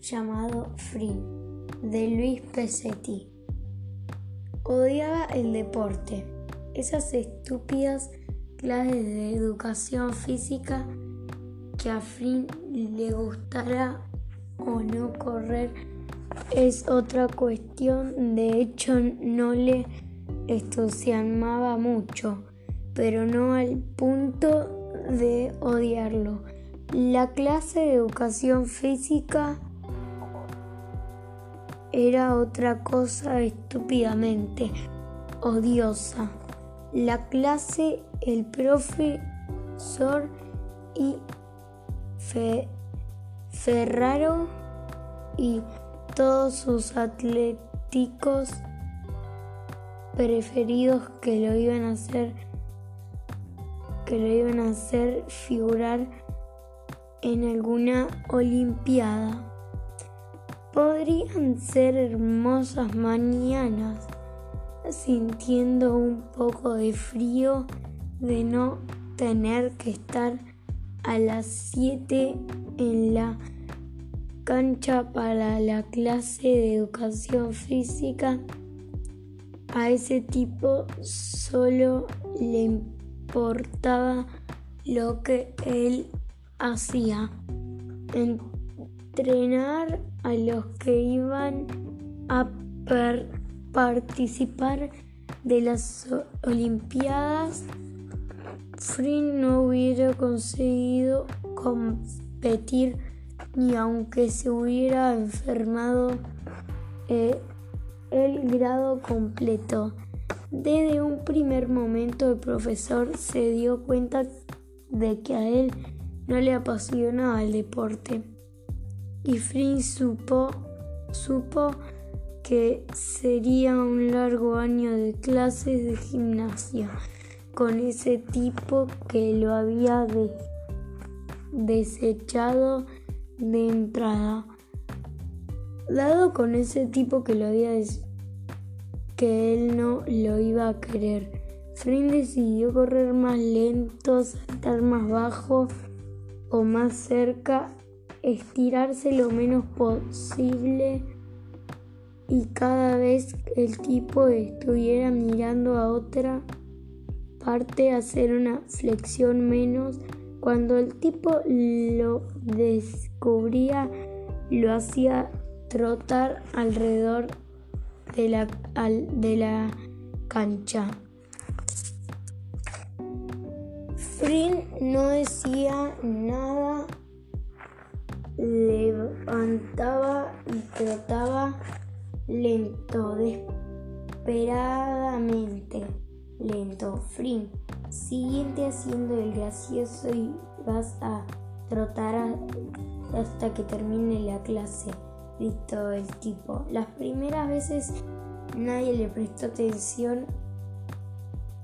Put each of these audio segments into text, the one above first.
llamado Frin, de Luis Pesetti. Odiaba el deporte, esas estúpidas clases de educación física que a Frin le gustara o no correr es otra cuestión. De hecho, no le entusiasmaba mucho, pero no al punto de odiarlo. La clase de educación física era otra cosa estúpidamente odiosa. La clase, el profesor y Ferraro y todos sus atléticos preferidos que lo iban a hacer que lo iban a hacer figurar en alguna olimpiada. Podrían ser hermosas mañanas, sintiendo un poco de frío de no tener que estar a las 7 en la cancha para la clase de educación física. A ese tipo solo le importaba lo que él hacía. Entrenar a los que iban a participar de las Olimpiadas, Frin no hubiera conseguido competir ni aunque se hubiera enfermado eh, el grado completo. Desde un primer momento el profesor se dio cuenta de que a él no le apasionaba el deporte y Frin supo, supo que sería un largo año de clases de gimnasia con ese tipo que lo había desechado de entrada. Dado con ese tipo que lo había que él no lo iba a querer. Frin decidió correr más lento, saltar más bajo o más cerca estirarse lo menos posible y cada vez que el tipo estuviera mirando a otra parte hacer una flexión menos. Cuando el tipo lo descubría, lo hacía trotar alrededor de la, de la cancha. Frin no decía nada levantaba y trotaba lento, desesperadamente lento. Frin, siguiente haciendo el gracioso y vas a trotar hasta que termine la clase, gritó el tipo. Las primeras veces nadie le prestó atención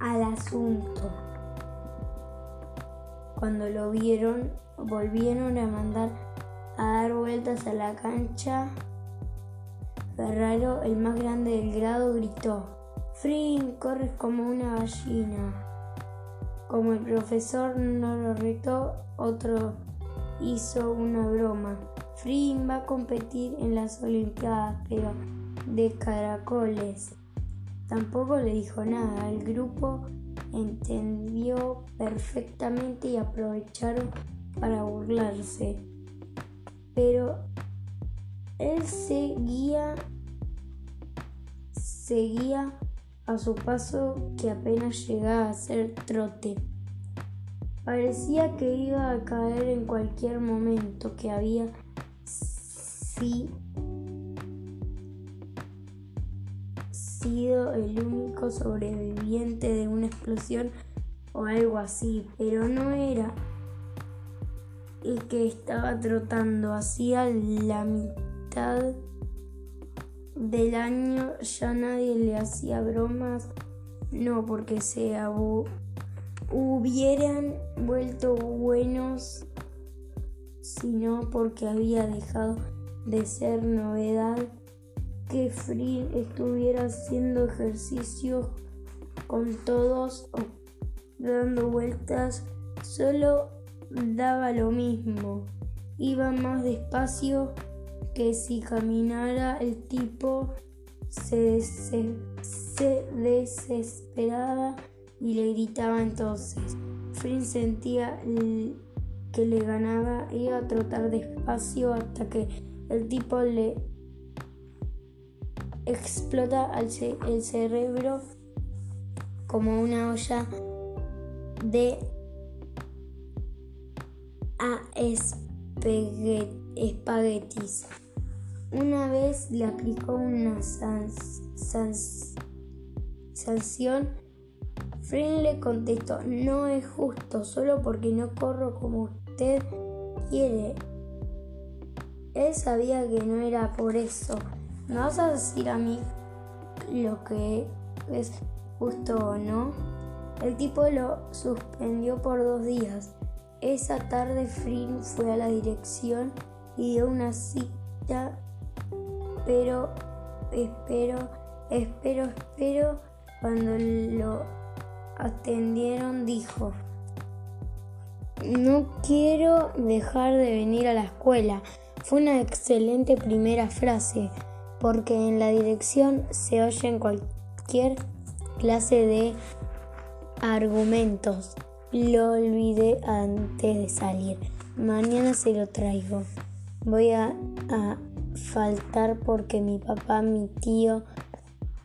al asunto. Cuando lo vieron, volvieron a mandar a dar vueltas a la cancha. Ferraro, el más grande del grado, gritó, Frin, corres como una gallina. Como el profesor no lo retó, otro hizo una broma. Frin va a competir en las Olimpiadas, pero de caracoles. Tampoco le dijo nada. El grupo entendió perfectamente y aprovecharon para burlarse pero él seguía, seguía a su paso que apenas llegaba a ser trote. Parecía que iba a caer en cualquier momento, que había sido el único sobreviviente de una explosión o algo así, pero no era y que estaba trotando hacía la mitad del año. Ya nadie le hacía bromas, no porque se hubieran vuelto buenos, sino porque había dejado de ser novedad que Free estuviera haciendo ejercicio con todos dando vueltas solo daba lo mismo. Iba más despacio que si caminara el tipo se, se desesperaba y le gritaba entonces. Frin sentía que le ganaba, iba a trotar despacio hasta que el tipo le explota el cerebro como una olla de a espaguetis. Una vez le aplicó una sanción Frin le contestó, no es justo, solo porque no corro como usted quiere. Él sabía que no era por eso. ¿Me vas a decir a mí lo que es justo o no? El tipo lo suspendió por dos días. Esa tarde Frin fue a la dirección y dio una cita, pero espero, espero, espero, cuando lo atendieron dijo, no quiero dejar de venir a la escuela. Fue una excelente primera frase, porque en la dirección se oyen cualquier clase de argumentos. Lo olvidé antes de salir. Mañana se lo traigo. Voy a, faltar porque mi papá, mi tío,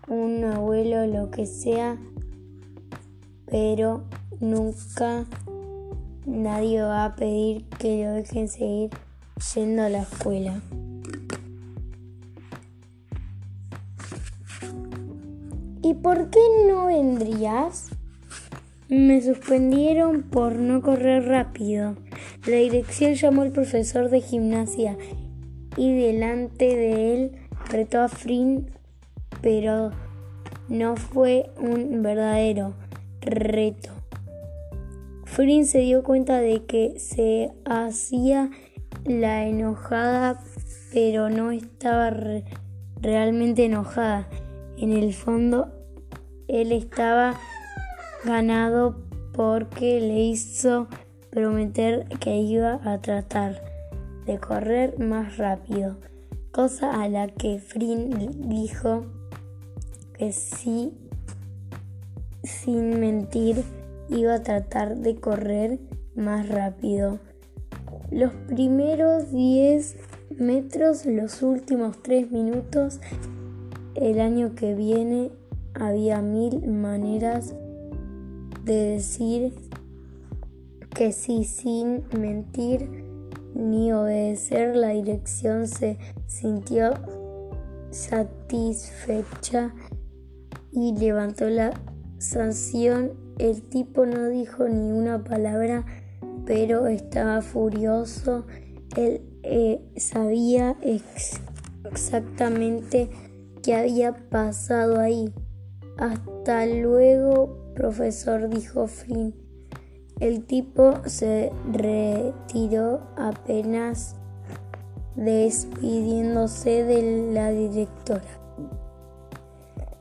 un abuelo, lo que sea, pero nunca nadie va a pedir que lo dejen seguir yendo a la escuela. ¿Y por qué no vendrías? Me suspendieron por no correr rápido. La dirección llamó al profesor de gimnasia y delante de él retó a Frin, pero no fue un verdadero reto. Frin se dio cuenta de que se hacía la enojada, pero no estaba realmente enojada. En el fondo, él estaba ganado porque le hizo prometer que iba a tratar de correr más rápido, cosa a la que Frin dijo que sí sin mentir, iba a tratar de correr más rápido. Los primeros 10 metros, los últimos 3 minutos, el año que viene había mil maneras de decir que sí sin mentir ni obedecer la dirección se sintió satisfecha y levantó la sanción, el tipo no dijo ni una palabra, pero estaba furioso. Él eh, sabía exactamente qué había pasado ahí. Hasta luego, profesor, dijo Flynn. El tipo se retiró apenas despidiéndose de la directora.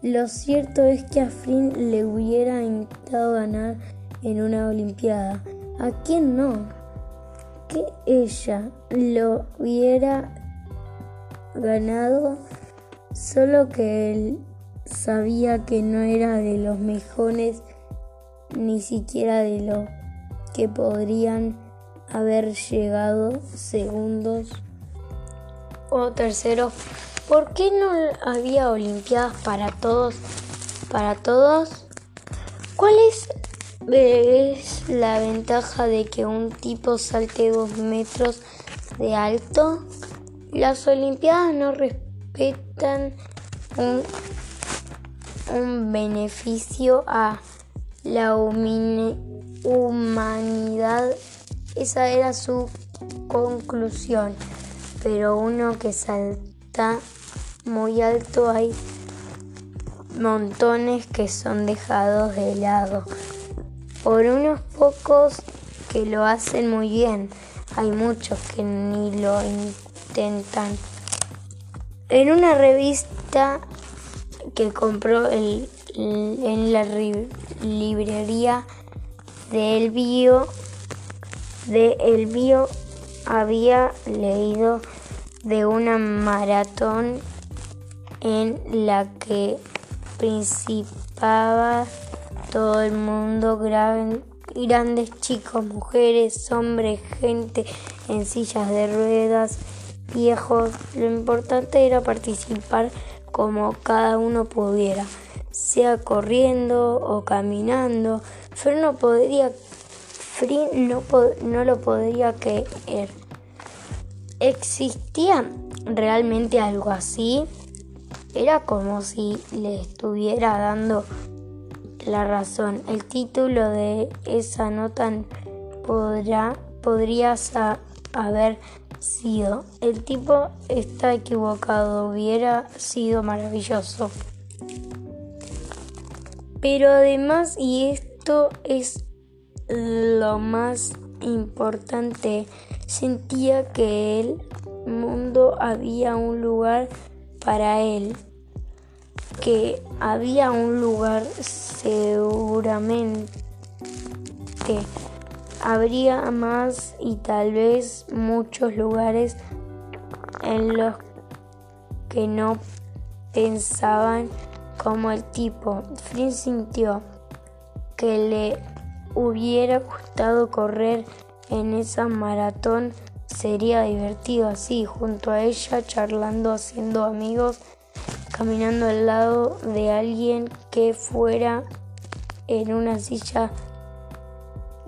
Lo cierto es que a Flynn le hubiera encantado ganar en una Olimpiada. ¿A quién no? Que ella lo hubiera ganado, solo que él sabía que no era de los mejores, ni siquiera de los que podrían haber llegado segundos o terceros ¿Por qué no había Olimpiadas para todos? Para todos. ¿Cuál es, la ventaja de que un tipo salte dos metros de alto? Las Olimpiadas no respetan un, un beneficio a la humanidad. Esa era su conclusión. Pero uno que salta muy alto hay montones que son dejados de lado por unos pocos que lo hacen muy bien. Hay muchos que ni lo intentan. En una revista que compró el, en la librería de El Bio, de El Bio había leído de una maratón en la que principaba todo el mundo, grandes chicos, mujeres, hombres, gente en sillas de ruedas, viejos. Lo importante era participar como cada uno pudiera, sea corriendo o caminando. No podría, no, no lo podría creer. ¿Existía realmente algo así? Era como si le estuviera dando la razón. El título de esa nota podrá, podría haber sido El tipo está equivocado, hubiera sido maravilloso. Pero además, y esto es lo más importante, sentía que el mundo había un lugar para él, que había un lugar seguramente. Habría más y tal vez muchos lugares en los que no pensaban como el tipo. Flynn sintió que le hubiera gustado correr en esa maratón Sería divertido así, junto a ella, charlando, haciendo amigos, caminando al lado de alguien que fuera en una silla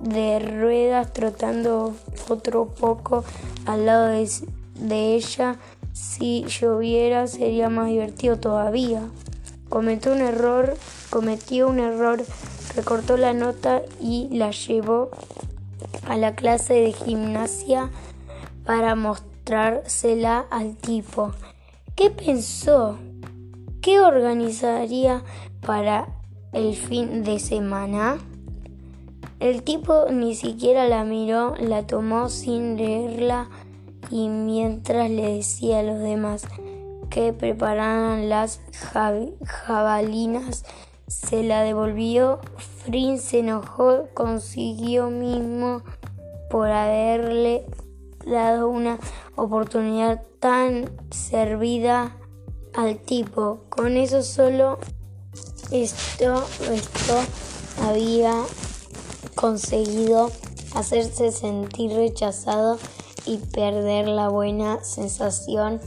de ruedas, trotando otro poco al lado de, de ella. Si lloviera sería más divertido todavía. Cometió un error, cometió un error, recortó la nota y la llevó a la clase de gimnasia para mostrársela al tipo. ¿Qué pensó? ¿Qué organizaría para el fin de semana? El tipo ni siquiera la miró, la tomó sin leerla y mientras le decía a los demás que prepararan las jabalinas, se la devolvió. Frin se enojó consiguió mismo por haberle dado una oportunidad tan servida al tipo. Con eso solo esto, esto había conseguido hacerse sentir rechazado y perder la buena sensación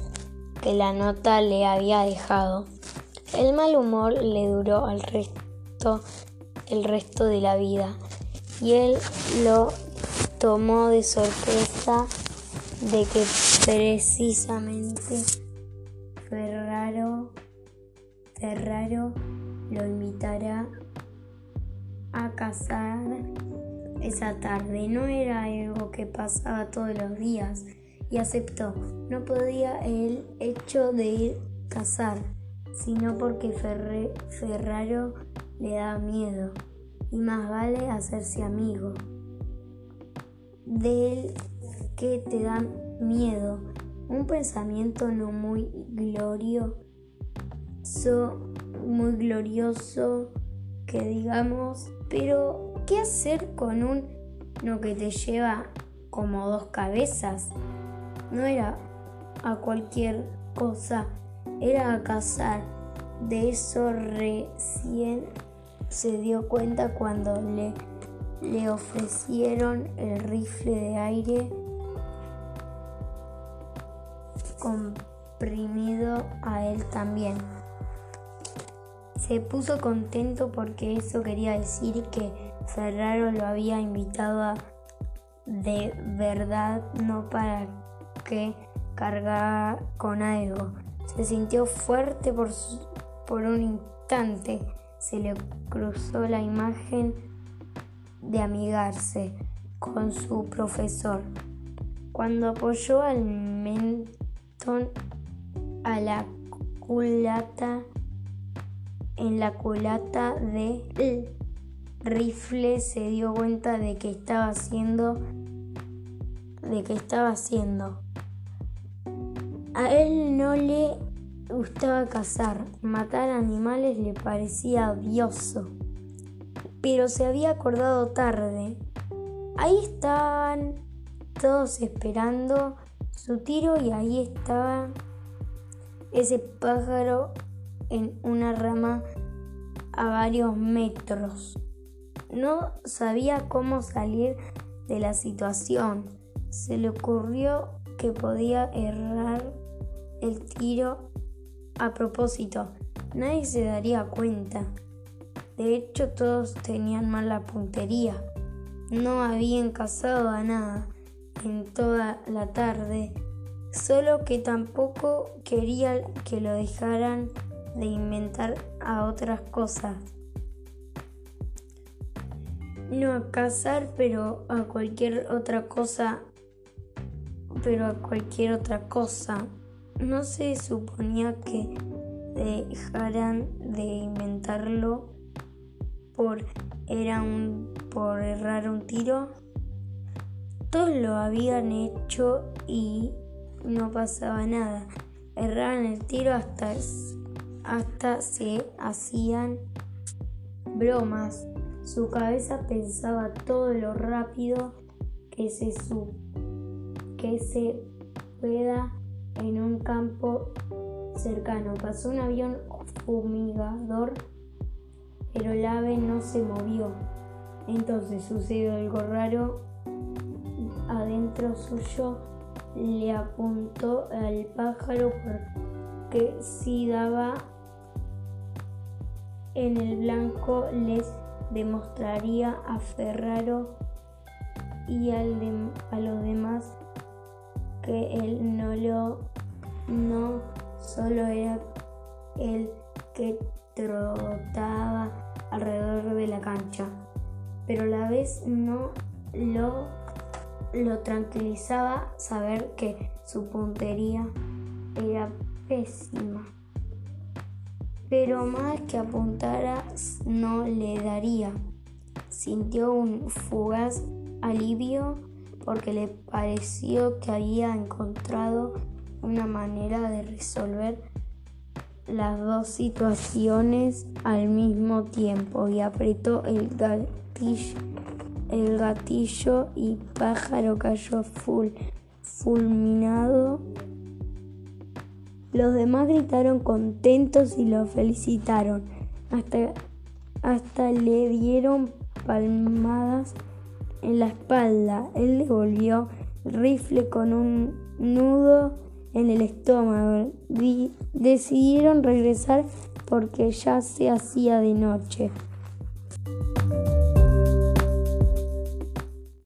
que la nota le había dejado. El mal humor le duró al resto el resto de la vida y él lo tomó de sorpresa de que precisamente Ferraro, Ferraro lo invitara a cazar esa tarde. No era algo que pasaba todos los días y aceptó. No podía el hecho de ir a cazar, sino porque Ferraro le da miedo y más vale hacerse amigo del que te da miedo, un pensamiento no muy glorioso, muy glorioso que digamos, pero ¿qué hacer con un no que te lleva como dos cabezas? No era a cualquier cosa, era a cazar. De eso recién se dio cuenta cuando le, le ofrecieron el rifle de aire comprimido a él también. Se puso contento porque eso quería decir que Ferraro lo había invitado a de verdad, no para que cargara con algo. Se sintió fuerte por, por un instante. Se le cruzó la imagen de amigarse con su profesor. Cuando apoyó al a la culata en la culata del rifle se dio cuenta de que estaba haciendo de que estaba haciendo. A él no le gustaba cazar, matar animales le parecía odioso, pero se había acordado tarde. Ahí estaban todos esperando su tiro y ahí estaba ese pájaro en una rama a varios metros. No sabía cómo salir de la situación. Se le ocurrió que podía errar el tiro a propósito. Nadie se daría cuenta. De hecho, todos tenían mala puntería. No habían cazado a nada en toda la tarde, solo que tampoco quería que lo dejaran de inventar a otras cosas. No a cazar, pero a cualquier otra cosa, pero a cualquier otra cosa. No se suponía que dejaran de inventarlo por era un por errar un tiro. Todos lo habían hecho y no pasaba nada. Erraban el tiro hasta, hasta se hacían bromas. Su cabeza pensaba todo lo rápido que se, que se pueda en un campo cercano. Pasó un avión fumigador, pero el ave no se movió. Entonces sucedió algo raro adentro suyo le apuntó al pájaro porque si daba en el blanco les demostraría a Ferraro y a los demás que él no lo no solo era el que trotaba alrededor de la cancha, pero a la vez no lo lo tranquilizaba saber que su puntería era pésima. Pero más que apuntara no le daría. Sintió un fugaz alivio porque le pareció que había encontrado una manera de resolver las dos situaciones al mismo tiempo y apretó el gatillo el gatillo y pájaro cayó full, fulminado. Los demás gritaron contentos y lo felicitaron. Hasta, hasta le dieron palmadas en la espalda. Él devolvió el rifle con un nudo en el estómago. decidieron regresar porque ya se hacía de noche.